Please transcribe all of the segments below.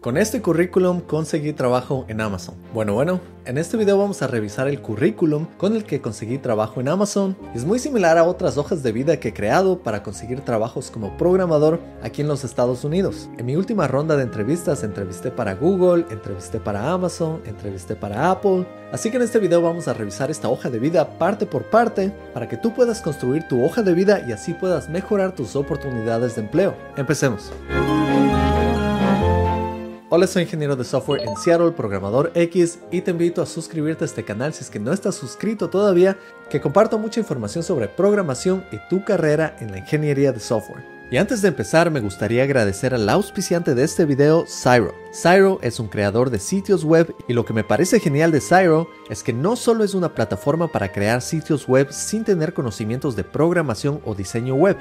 Con este currículum conseguí trabajo en Amazon. Bueno, bueno, en este video vamos a revisar el currículum con el que conseguí trabajo en Amazon. Es muy similar a otras hojas de vida que he creado para conseguir trabajos como programador aquí en los Estados Unidos. En mi última ronda de entrevistas entrevisté para Google, entrevisté para Amazon, entrevisté para Apple. Así que en este video vamos a revisar esta hoja de vida parte por parte para que tú puedas construir tu hoja de vida y así puedas mejorar tus oportunidades de empleo. Empecemos. Hola, soy ingeniero de software en Seattle, programador X, y te invito a suscribirte a este canal si es que no estás suscrito todavía, que comparto mucha información sobre programación y tu carrera en la ingeniería de software. Y antes de empezar, me gustaría agradecer al auspiciante de este video, Cyro. Cyro es un creador de sitios web y lo que me parece genial de Cyro es que no solo es una plataforma para crear sitios web sin tener conocimientos de programación o diseño web,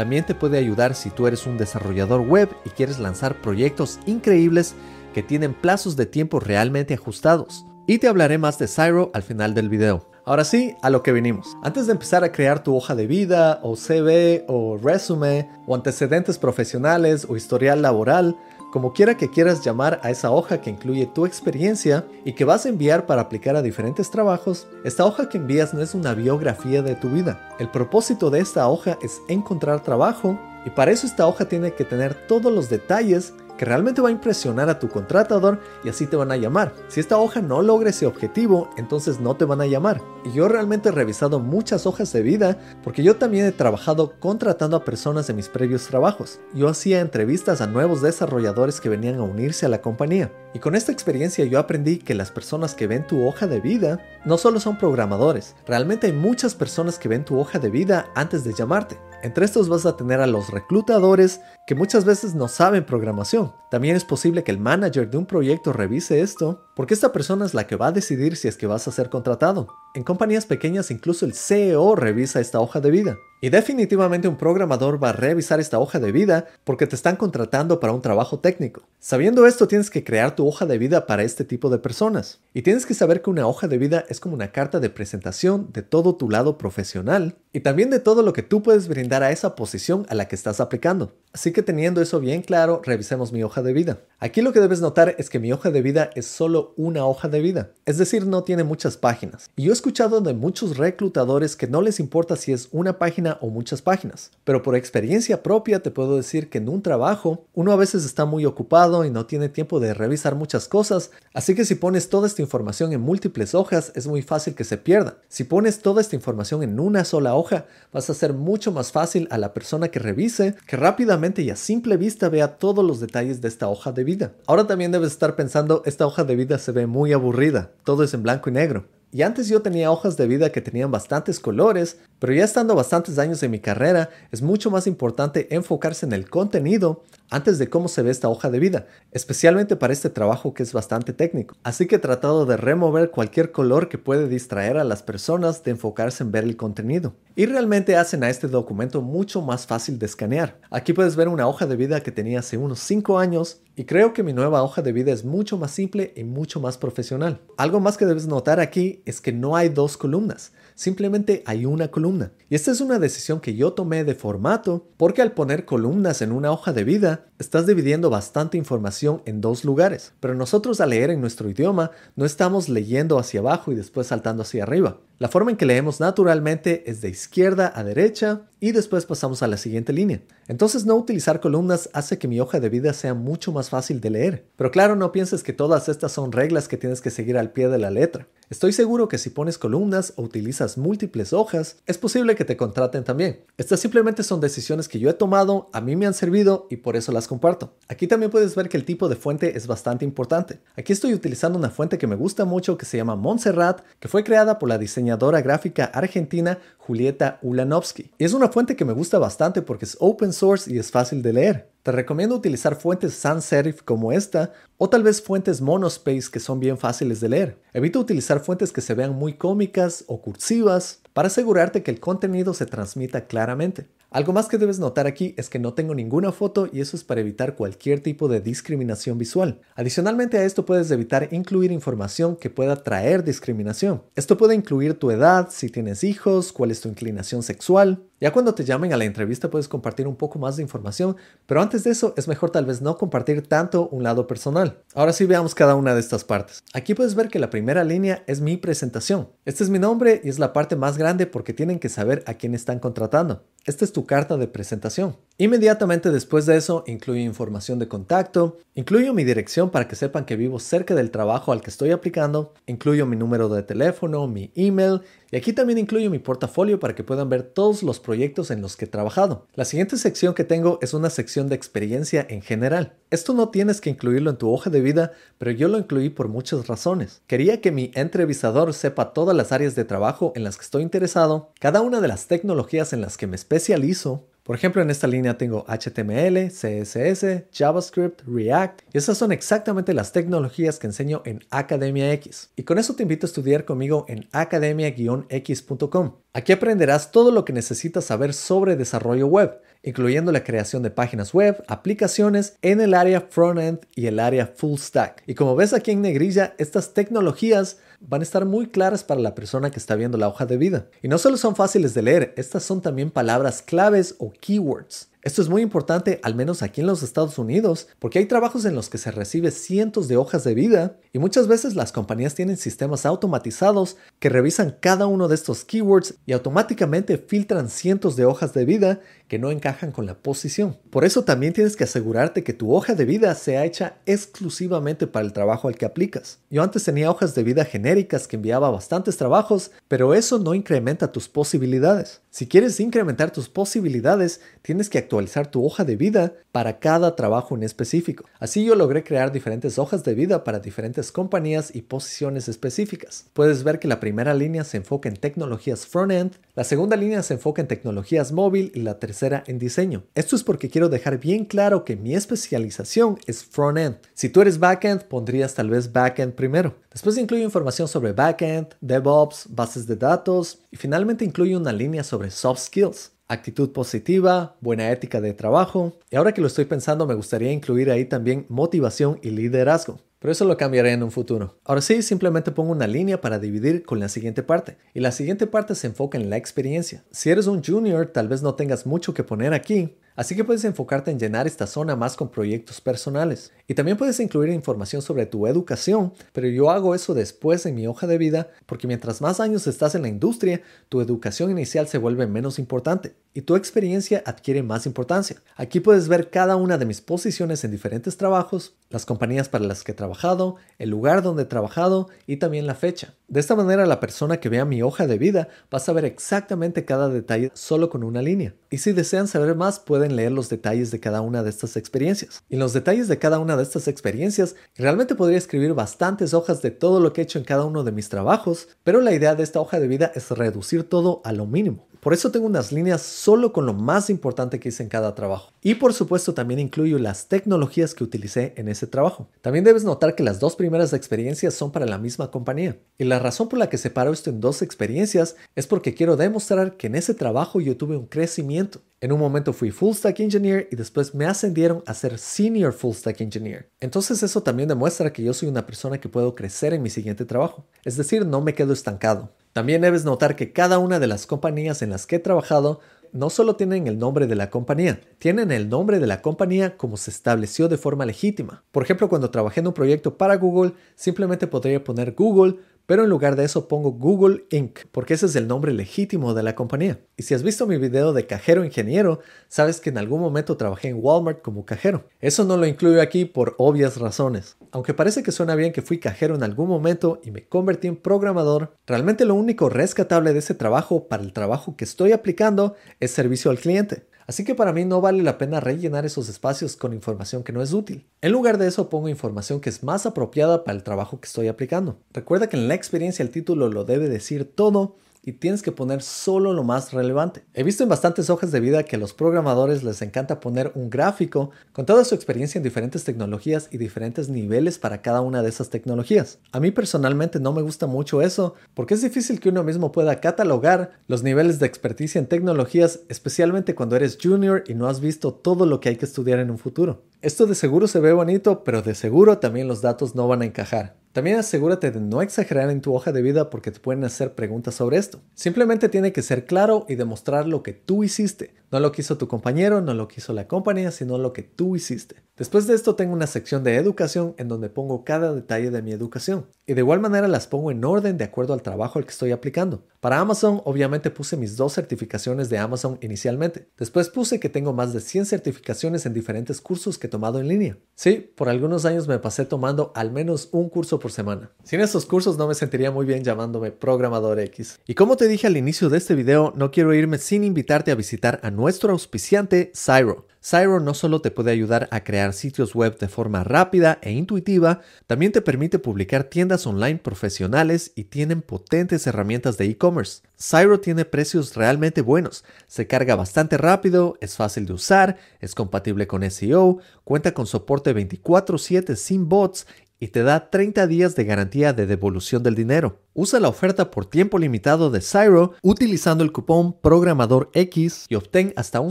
también te puede ayudar si tú eres un desarrollador web y quieres lanzar proyectos increíbles que tienen plazos de tiempo realmente ajustados. Y te hablaré más de Cyro al final del video. Ahora sí, a lo que venimos. Antes de empezar a crear tu hoja de vida, o CV, o resume, o antecedentes profesionales, o historial laboral, como quiera que quieras llamar a esa hoja que incluye tu experiencia y que vas a enviar para aplicar a diferentes trabajos, esta hoja que envías no es una biografía de tu vida. El propósito de esta hoja es encontrar trabajo y para eso esta hoja tiene que tener todos los detalles que realmente va a impresionar a tu contratador y así te van a llamar. Si esta hoja no logra ese objetivo, entonces no te van a llamar. Y yo realmente he revisado muchas hojas de vida porque yo también he trabajado contratando a personas en mis previos trabajos. Yo hacía entrevistas a nuevos desarrolladores que venían a unirse a la compañía. Y con esta experiencia yo aprendí que las personas que ven tu hoja de vida no solo son programadores, realmente hay muchas personas que ven tu hoja de vida antes de llamarte. Entre estos vas a tener a los reclutadores que muchas veces no saben programación. También es posible que el manager de un proyecto revise esto porque esta persona es la que va a decidir si es que vas a ser contratado. En compañías pequeñas incluso el CEO revisa esta hoja de vida. Y definitivamente un programador va a revisar esta hoja de vida porque te están contratando para un trabajo técnico. Sabiendo esto tienes que crear tu hoja de vida para este tipo de personas. Y tienes que saber que una hoja de vida es como una carta de presentación de todo tu lado profesional y también de todo lo que tú puedes brindar a esa posición a la que estás aplicando. Así que teniendo eso bien claro, revisemos mi hoja de vida. Aquí lo que debes notar es que mi hoja de vida es solo una hoja de vida, es decir, no tiene muchas páginas. Y yo he escuchado de muchos reclutadores que no les importa si es una página o muchas páginas, pero por experiencia propia te puedo decir que en un trabajo uno a veces está muy ocupado y no tiene tiempo de revisar muchas cosas, así que si pones toda esta información en múltiples hojas es muy fácil que se pierda. Si pones toda esta información en una sola hoja, vas a hacer mucho más fácil a la persona que revise que rápidamente y a simple vista vea todos los detalles de esta hoja de vida. Ahora también debes estar pensando, esta hoja de vida se ve muy aburrida, todo es en blanco y negro. Y antes yo tenía hojas de vida que tenían bastantes colores, pero ya estando bastantes años en mi carrera, es mucho más importante enfocarse en el contenido antes de cómo se ve esta hoja de vida, especialmente para este trabajo que es bastante técnico. Así que he tratado de remover cualquier color que puede distraer a las personas de enfocarse en ver el contenido. Y realmente hacen a este documento mucho más fácil de escanear. Aquí puedes ver una hoja de vida que tenía hace unos 5 años y creo que mi nueva hoja de vida es mucho más simple y mucho más profesional. Algo más que debes notar aquí es que no hay dos columnas simplemente hay una columna. Y esta es una decisión que yo tomé de formato porque al poner columnas en una hoja de vida, estás dividiendo bastante información en dos lugares. Pero nosotros al leer en nuestro idioma no estamos leyendo hacia abajo y después saltando hacia arriba. La forma en que leemos naturalmente es de izquierda a derecha y después pasamos a la siguiente línea. Entonces no utilizar columnas hace que mi hoja de vida sea mucho más fácil de leer. Pero claro, no pienses que todas estas son reglas que tienes que seguir al pie de la letra. Estoy seguro que si pones columnas o utilizas múltiples hojas, es posible que te contraten también. Estas simplemente son decisiones que yo he tomado, a mí me han servido y por eso las comparto. Aquí también puedes ver que el tipo de fuente es bastante importante. Aquí estoy utilizando una fuente que me gusta mucho que se llama Montserrat, que fue creada por la diseñadora gráfica argentina Julieta Ulanovsky. Es una fuente que me gusta bastante porque es open source y es fácil de leer. Te recomiendo utilizar fuentes sans serif como esta o tal vez fuentes monospace que son bien fáciles de leer. Evita utilizar fuentes que se vean muy cómicas o cursivas para asegurarte que el contenido se transmita claramente. Algo más que debes notar aquí es que no tengo ninguna foto y eso es para evitar cualquier tipo de discriminación visual. Adicionalmente a esto puedes evitar incluir información que pueda traer discriminación. Esto puede incluir tu edad, si tienes hijos, cuál es tu inclinación sexual, Ya cuando te llamen a la entrevista puedes compartir un poco más de información, pero antes de eso es mejor tal vez no compartir tanto un lado personal. Ahora sí veamos cada una de estas partes. Aquí puedes ver que la primera línea es mi presentación. Este es mi nombre y es la parte más grande porque tienen que saber a quién están contratando. Esta es tu carta de presentación. Inmediatamente después de eso incluyo información de contacto, incluyo mi dirección para que sepan que vivo cerca del trabajo al que estoy aplicando, incluyo mi número de teléfono, mi email y aquí también incluyo mi portafolio para que puedan ver todos los proyectos en los que he trabajado. La siguiente sección que tengo es una sección de experiencia en general. Esto no tienes que incluirlo en tu hoja de vida, pero yo lo incluí por muchas razones. Quería que mi entrevistador sepa todas las áreas de trabajo en las que estoy interesado, cada una de las tecnologías en las que me especializo, por ejemplo, en esta línea tengo HTML, CSS, JavaScript, React, y esas son exactamente las tecnologías que enseño en Academia X. Y con eso te invito a estudiar conmigo en academia-x.com. Aquí aprenderás todo lo que necesitas saber sobre desarrollo web, incluyendo la creación de páginas web, aplicaciones en el área frontend y el área full stack. Y como ves aquí en negrilla, estas tecnologías van a estar muy claras para la persona que está viendo la hoja de vida. Y no solo son fáciles de leer, estas son también palabras claves o keywords. Esto es muy importante, al menos aquí en los Estados Unidos, porque hay trabajos en los que se recibe cientos de hojas de vida y muchas veces las compañías tienen sistemas automatizados que revisan cada uno de estos keywords y automáticamente filtran cientos de hojas de vida que no encajan con la posición. Por eso también tienes que asegurarte que tu hoja de vida sea hecha exclusivamente para el trabajo al que aplicas. Yo antes tenía hojas de vida genéricas que enviaba bastantes trabajos, pero eso no incrementa tus posibilidades. Si quieres incrementar tus posibilidades, tienes que actualizar tu hoja de vida para cada trabajo en específico. Así yo logré crear diferentes hojas de vida para diferentes compañías y posiciones específicas. Puedes ver que la primera línea se enfoca en tecnologías front-end, la segunda línea se enfoca en tecnologías móvil y la tercera en diseño. Esto es porque quiero dejar bien claro que mi especialización es front-end. Si tú eres back-end, pondrías tal vez back-end primero. Después incluyo información sobre back-end, DevOps, bases de datos y finalmente incluyo una línea sobre soft skills actitud positiva, buena ética de trabajo. Y ahora que lo estoy pensando, me gustaría incluir ahí también motivación y liderazgo. Pero eso lo cambiaré en un futuro. Ahora sí, simplemente pongo una línea para dividir con la siguiente parte. Y la siguiente parte se enfoca en la experiencia. Si eres un junior, tal vez no tengas mucho que poner aquí, Así que puedes enfocarte en llenar esta zona más con proyectos personales. Y también puedes incluir información sobre tu educación, pero yo hago eso después en mi hoja de vida porque mientras más años estás en la industria, tu educación inicial se vuelve menos importante y tu experiencia adquiere más importancia. Aquí puedes ver cada una de mis posiciones en diferentes trabajos, las compañías para las que he trabajado, el lugar donde he trabajado y también la fecha. De esta manera la persona que vea mi hoja de vida va a saber exactamente cada detalle solo con una línea. Y si desean saber más pueden leer los detalles de cada una de estas experiencias. Y los detalles de cada una de estas experiencias, realmente podría escribir bastantes hojas de todo lo que he hecho en cada uno de mis trabajos, pero la idea de esta hoja de vida es reducir todo a lo mínimo. Por eso tengo unas líneas solo con lo más importante que hice en cada trabajo. Y por supuesto también incluyo las tecnologías que utilicé en ese trabajo. También debes notar que las dos primeras experiencias son para la misma compañía. Y la razón por la que separo esto en dos experiencias es porque quiero demostrar que en ese trabajo yo tuve un crecimiento. En un momento fui full stack engineer y después me ascendieron a ser senior full stack engineer. Entonces eso también demuestra que yo soy una persona que puedo crecer en mi siguiente trabajo. Es decir, no me quedo estancado. También debes notar que cada una de las compañías en las que he trabajado no solo tienen el nombre de la compañía, tienen el nombre de la compañía como se estableció de forma legítima. Por ejemplo, cuando trabajé en un proyecto para Google, simplemente podría poner Google pero en lugar de eso pongo Google Inc., porque ese es el nombre legítimo de la compañía. Y si has visto mi video de cajero ingeniero, sabes que en algún momento trabajé en Walmart como cajero. Eso no lo incluyo aquí por obvias razones. Aunque parece que suena bien que fui cajero en algún momento y me convertí en programador, realmente lo único rescatable de ese trabajo para el trabajo que estoy aplicando es servicio al cliente. Así que para mí no vale la pena rellenar esos espacios con información que no es útil. En lugar de eso pongo información que es más apropiada para el trabajo que estoy aplicando. Recuerda que en la experiencia el título lo debe decir todo y tienes que poner solo lo más relevante. He visto en bastantes hojas de vida que a los programadores les encanta poner un gráfico con toda su experiencia en diferentes tecnologías y diferentes niveles para cada una de esas tecnologías. A mí personalmente no me gusta mucho eso porque es difícil que uno mismo pueda catalogar los niveles de experticia en tecnologías, especialmente cuando eres junior y no has visto todo lo que hay que estudiar en un futuro. Esto de seguro se ve bonito, pero de seguro también los datos no van a encajar. También asegúrate de no exagerar en tu hoja de vida porque te pueden hacer preguntas sobre esto. Simplemente tiene que ser claro y demostrar lo que tú hiciste. No lo que hizo tu compañero, no lo que hizo la compañía, sino lo que tú hiciste. Después de esto tengo una sección de educación en donde pongo cada detalle de mi educación. Y de igual manera las pongo en orden de acuerdo al trabajo al que estoy aplicando. Para Amazon obviamente puse mis dos certificaciones de Amazon inicialmente. Después puse que tengo más de 100 certificaciones en diferentes cursos que he tomado en línea. Sí, por algunos años me pasé tomando al menos un curso por semana. Sin esos cursos no me sentiría muy bien llamándome programador X. Y como te dije al inicio de este video, no quiero irme sin invitarte a visitar a nuestro auspiciante Cyro. Cyro no solo te puede ayudar a crear sitios web de forma rápida e intuitiva, también te permite publicar tiendas online profesionales y tienen potentes herramientas de e-commerce. Cyro tiene precios realmente buenos, se carga bastante rápido, es fácil de usar, es compatible con SEO, cuenta con soporte 24/7 sin bots y te da 30 días de garantía de devolución del dinero. Usa la oferta por tiempo limitado de Cyro utilizando el cupón Programador X y obtén hasta un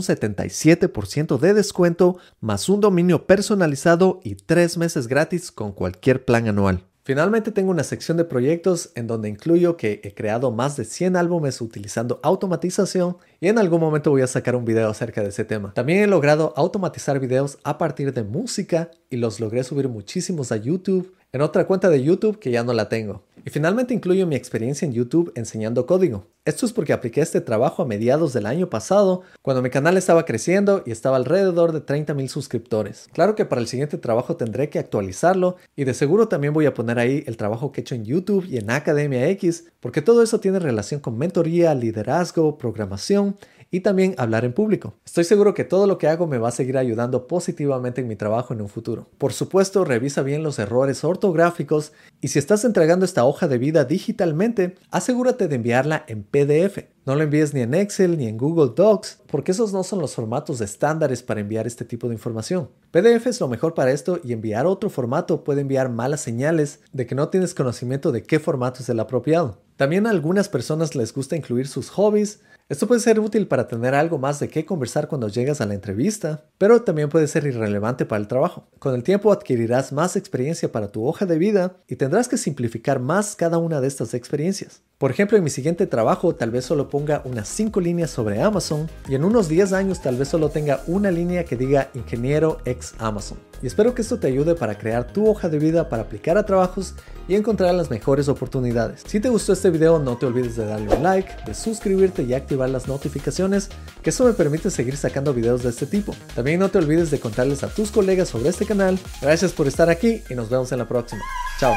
77% de descuento más un dominio personalizado y 3 meses gratis con cualquier plan anual. Finalmente tengo una sección de proyectos en donde incluyo que he creado más de 100 álbumes utilizando automatización y en algún momento voy a sacar un video acerca de ese tema. También he logrado automatizar videos a partir de música y los logré subir muchísimos a YouTube en otra cuenta de YouTube que ya no la tengo. Y finalmente incluyo mi experiencia en YouTube enseñando código. Esto es porque apliqué este trabajo a mediados del año pasado, cuando mi canal estaba creciendo y estaba alrededor de 30 mil suscriptores. Claro que para el siguiente trabajo tendré que actualizarlo y de seguro también voy a poner ahí el trabajo que he hecho en YouTube y en Academia X, porque todo eso tiene relación con mentoría, liderazgo, programación y también hablar en público. Estoy seguro que todo lo que hago me va a seguir ayudando positivamente en mi trabajo en un futuro. Por supuesto, revisa bien los errores ortográficos y si estás entregando esta hoja de vida digitalmente, asegúrate de enviarla en PDF. No lo envíes ni en Excel ni en Google Docs, porque esos no son los formatos estándares para enviar este tipo de información. PDF es lo mejor para esto y enviar otro formato puede enviar malas señales de que no tienes conocimiento de qué formato es el apropiado. También a algunas personas les gusta incluir sus hobbies, esto puede ser útil para tener algo más de qué conversar cuando llegas a la entrevista, pero también puede ser irrelevante para el trabajo. Con el tiempo adquirirás más experiencia para tu hoja de vida y tendrás que simplificar más cada una de estas experiencias. Por ejemplo, en mi siguiente trabajo tal vez solo ponga unas 5 líneas sobre Amazon y en unos 10 años tal vez solo tenga una línea que diga ingeniero ex Amazon. Y espero que esto te ayude para crear tu hoja de vida para aplicar a trabajos y encontrar las mejores oportunidades. Si te gustó este video no te olvides de darle un like, de suscribirte y activar las notificaciones, que eso me permite seguir sacando videos de este tipo. También no te olvides de contarles a tus colegas sobre este canal. Gracias por estar aquí y nos vemos en la próxima. Chao.